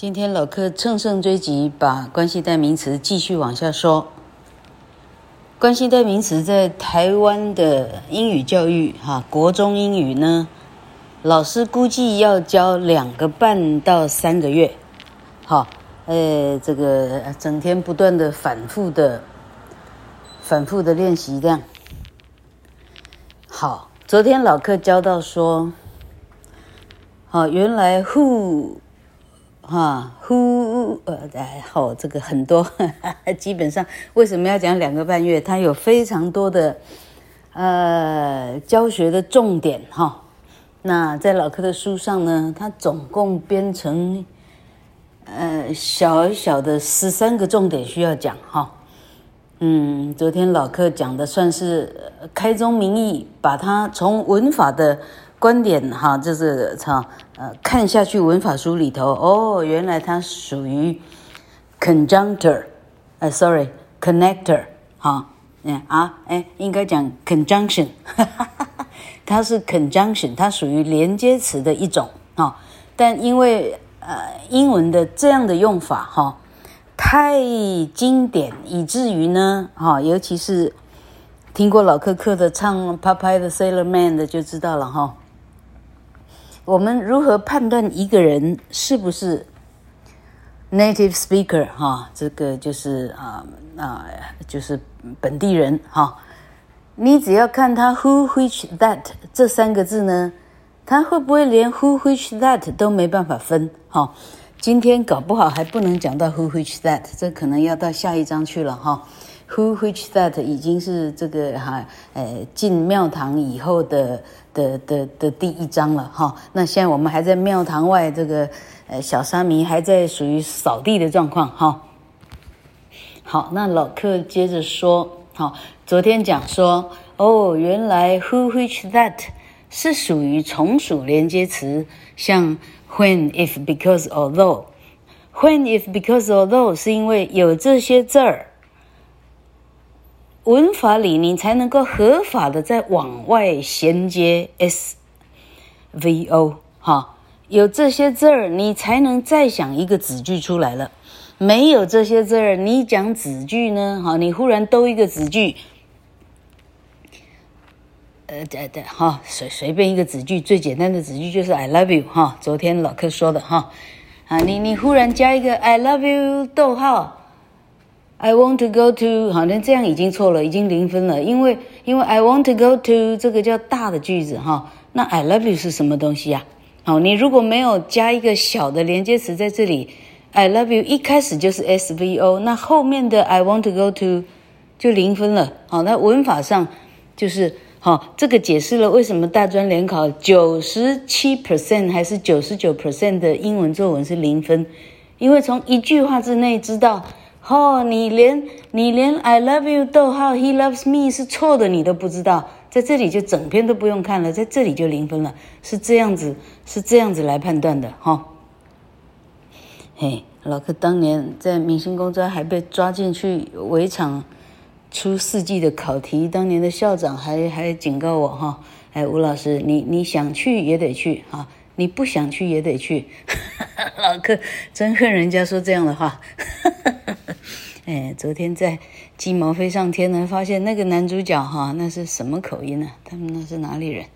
今天老课乘胜追击，把关系代名词继续往下说。关系代名词在台湾的英语教育，哈，国中英语呢，老师估计要教两个半到三个月，好，呃，这个整天不断的反复的、反复的练习，这样。好，昨天老课教到说，好，原来 who。哈，who 呃，好，这个很多呵呵，基本上为什么要讲两个半月？它有非常多的呃教学的重点哈。那在老课的书上呢，它总共编成呃小小的十三个重点需要讲哈。嗯，昨天老课讲的算是开宗明义，把它从文法的。观点哈，就是操呃，看下去文法书里头哦，原来它属于 conjunctor，呃，sorry，connector，哈，嗯啊，哎，应该讲 conjunction，哈哈哈，它是 conjunction，它属于连接词的一种哈，但因为呃英文的这样的用法哈太经典，以至于呢哈，尤其是听过老课课的唱 Popeye the Sailor Man 的就知道了哈。我们如何判断一个人是不是 native speaker？哈，这个就是啊啊，就是本地人哈。你只要看他 who、which、that 这三个字呢，他会不会连 who、which、that 都没办法分？哈，今天搞不好还不能讲到 who、which、that，这可能要到下一章去了哈。Who, which, that 已经是这个哈，呃，进庙堂以后的的的的第一章了哈。那现在我们还在庙堂外，这个呃小沙弥还在属于扫地的状况哈。好，那老客接着说，好，昨天讲说，哦，原来 who, which, that 是属于从属连接词，像 when, if, because, although。When, if, because, although 是因为有这些字儿。文法里你才能够合法的在往外衔接 S V O 哈，有这些字儿你才能再想一个子句出来了。没有这些字儿，你讲子句呢？哈，你忽然兜一个子句，呃，对对哈，随随便一个子句，最简单的子句就是 I love you 哈。昨天老课说的哈，啊，你你忽然加一个 I love you 逗号。I want to go to，好像这样已经错了，已经零分了，因为因为 I want to go to 这个叫大的句子哈，那 I love you 是什么东西呀？好，你如果没有加一个小的连接词在这里，I love you 一开始就是 SVO，那后面的 I want to go to 就零分了。好，那文法上就是好，这个解释了为什么大专联考九十七 percent 还是九十九 percent 的英文作文是零分，因为从一句话之内知道。哦，你连你连 I love you 逗号 He loves me 是错的，你都不知道，在这里就整篇都不用看了，在这里就零分了，是这样子，是这样子来判断的哈。嘿，老柯当年在明星公专还被抓进去围场出四季的考题，当年的校长还还警告我哈，哎，吴老师，你你想去也得去哈，你不想去也得去。老柯真恨人家说这样的话。哈哈 哎，昨天在鸡毛飞上天呢，发现那个男主角哈，那是什么口音呢？他们那是哪里人？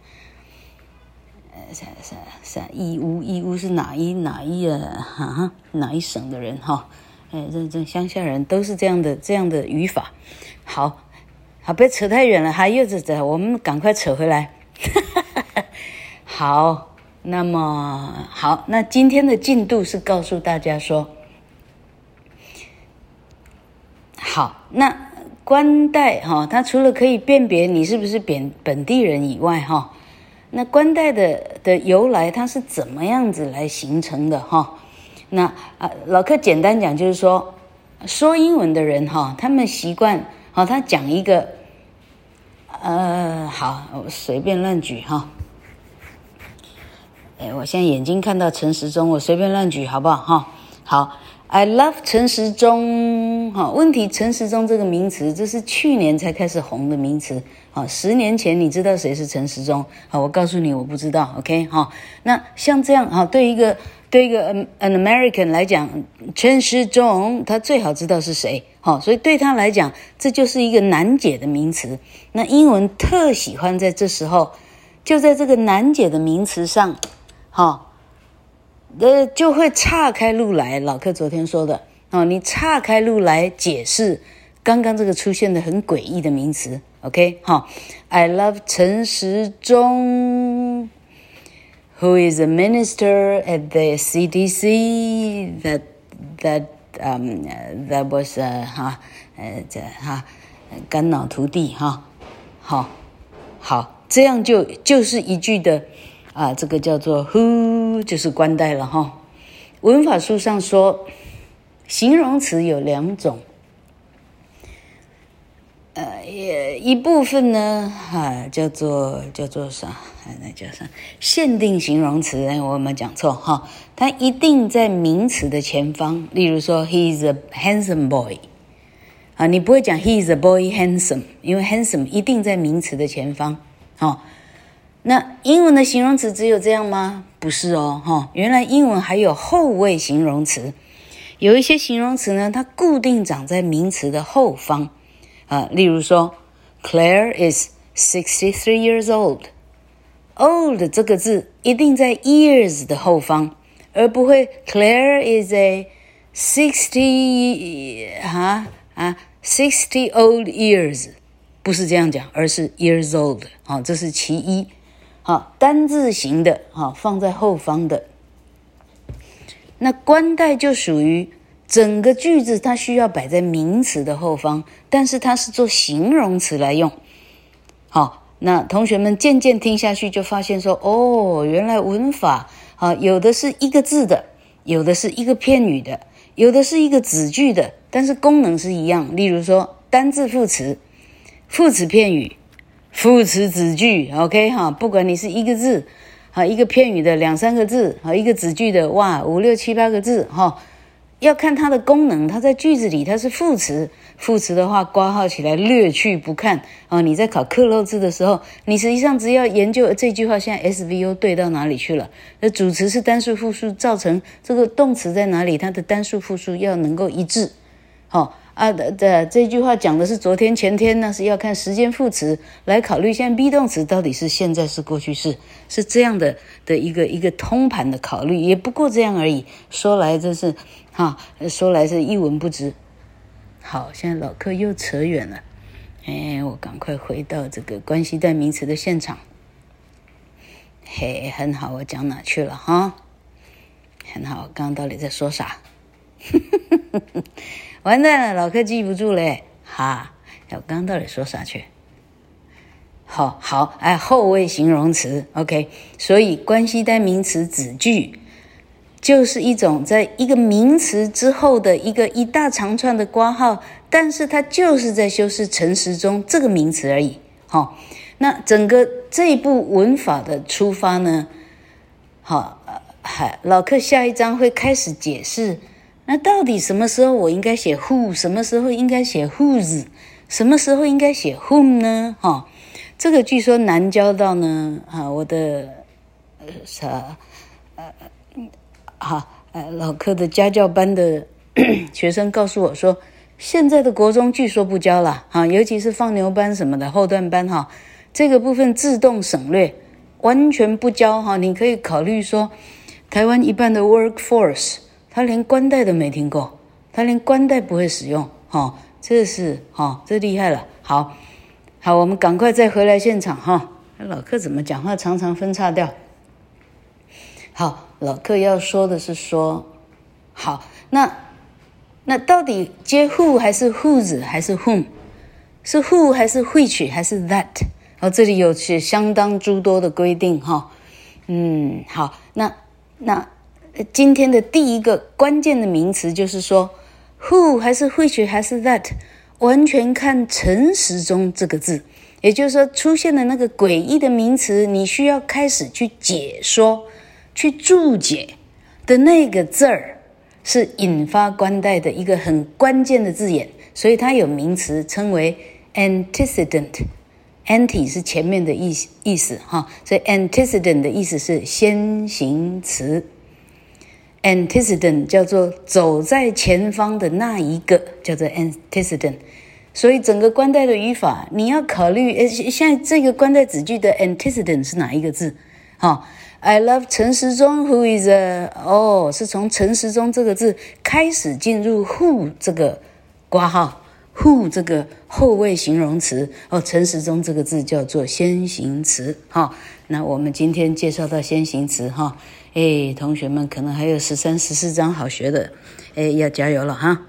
呃，啥啥啥义乌，义乌是哪一哪一啊？哈，哪一省的人哈？哎，这这乡下人都是这样的这样的语法。好，好，别扯太远了，还又是这，我们赶快扯回来。好，那么好，那今天的进度是告诉大家说。好，那官代哈，它除了可以辨别你是不是本本地人以外哈，那官代的的由来它是怎么样子来形成的哈？那啊，老客简单讲就是说，说英文的人哈，他们习惯好，他讲一个，呃，好，我随便乱举哈。哎，我现在眼睛看到陈时中，我随便乱举好不好哈？好。I love 陈时中，哈，问题陈时中这个名词，这是去年才开始红的名词，啊，十年前你知道谁是陈时中？好，我告诉你，我不知道，OK，好，那像这样，哈，对一个对一个 an American 来讲，陈时中他最好知道是谁，好，所以对他来讲，这就是一个难解的名词。那英文特喜欢在这时候，就在这个难解的名词上，好，呃，就会岔开路来。老克昨天说的，哦，你岔开路来解释刚刚这个出现的很诡异的名词，OK，好，I love 陈时中。Who is a minister at the CDC that that um that was 哈呃这哈肝脑涂地哈好好这样就就是一句的啊这个叫做 who 就是关代了哈文法书上说形容词有两种。呃，一部分呢，哈、叫做叫做啥？那叫啥？限定形容词？我有没有讲错？哈，它一定在名词的前方。例如说，He is a handsome boy。啊，你不会讲 He is a boy handsome，因为 handsome 一定在名词的前方。哦，那英文的形容词只有这样吗？不是哦，哈，原来英文还有后位形容词。有一些形容词呢，它固定长在名词的后方。啊，例如说，Claire is sixty-three years old。old 这个字一定在 years 的后方，而不会 Claire is a sixty 啊啊 sixty old years，不是这样讲，而是 years old。好，这是其一。好，单字型的，好，放在后方的。那关代就属于。整个句子它需要摆在名词的后方，但是它是做形容词来用。好，那同学们渐渐听下去就发现说，哦，原来文法啊，有的是一个字的，有的是一个片语的，有的是一个子句的，但是功能是一样。例如说，单字副词、副词片语、副词子句，OK 哈，不管你是一个字啊，一个片语的两三个字啊，一个子句的哇五六七八个字哈。要看它的功能，它在句子里它是副词，副词的话括号起来略去不看啊。你在考克漏字的时候，你实际上只要研究这句话现在 SVO 对到哪里去了，那主词是单数复数，造成这个动词在哪里，它的单数复数要能够一致，好。啊的的，这句话讲的是昨天前天，那是要看时间副词来考虑。现在 be 动词到底是现在是过去式，是这样的的一个一个通盘的考虑，也不过这样而已。说来真是哈，说来是一文不值。好，现在老客又扯远了，哎，我赶快回到这个关系代名词的现场。嘿，很好，我讲哪去了哈？很好，刚刚到底在说啥？完蛋了，老客记不住嘞，哈！我刚刚到底说啥去？好好，哎，后位形容词，OK。所以关系代名词子句就是一种在一个名词之后的一个一大长串的括号，但是它就是在修饰陈时中这个名词而已。好，那整个这一部文法的出发呢？好，还老客下一章会开始解释。那到底什么时候我应该写 who？什么时候应该写 whose？什么时候应该写 whom 呢？哈、这个据说难教到呢。啊，我的呃啥呃好呃老科的家教班的 学生告诉我说，现在的国中据说不教了啊，尤其是放牛班什么的后段班哈、这个部分自动省略，完全不教哈、你可以考虑说，台湾一半的 workforce。他连关代都没听过，他连关代不会使用，哈、哦，这是哈、哦，这厉害了。好，好，我们赶快再回来现场哈、老客怎么讲话常常分叉掉？好，老客要说的是说，好，那那到底接 who 还是 whose 还是 whom？是 who 还是 which 还是 that？哦，这里有些相当诸多的规定哈、嗯，好，那那。今天的第一个关键的名词就是说，who 还是 which 还是 that，完全看陈时中这个字，也就是说出现的那个诡异的名词，你需要开始去解说、去注解的那个字儿，是引发关代的一个很关键的字眼，所以它有名词称为 antecedent，anti 是前面的意意思哈，所以 antecedent 的意思是先行词。Antecedent 叫做走在前方的那一个，叫做 antecedent。所以整个关代的语法，你要考虑，呃，现在这个关代子句的 antecedent 是哪一个字？好，I love 陈时中，who is a，哦，是从陈时中这个字开始进入 who 这个括号，who 这个后位形容词。哦，陈时中这个字叫做先行词。哈，那我们今天介绍到先行词。哈，哎，同学们可能还有十三、十四章好学的，哎，要加油了哈。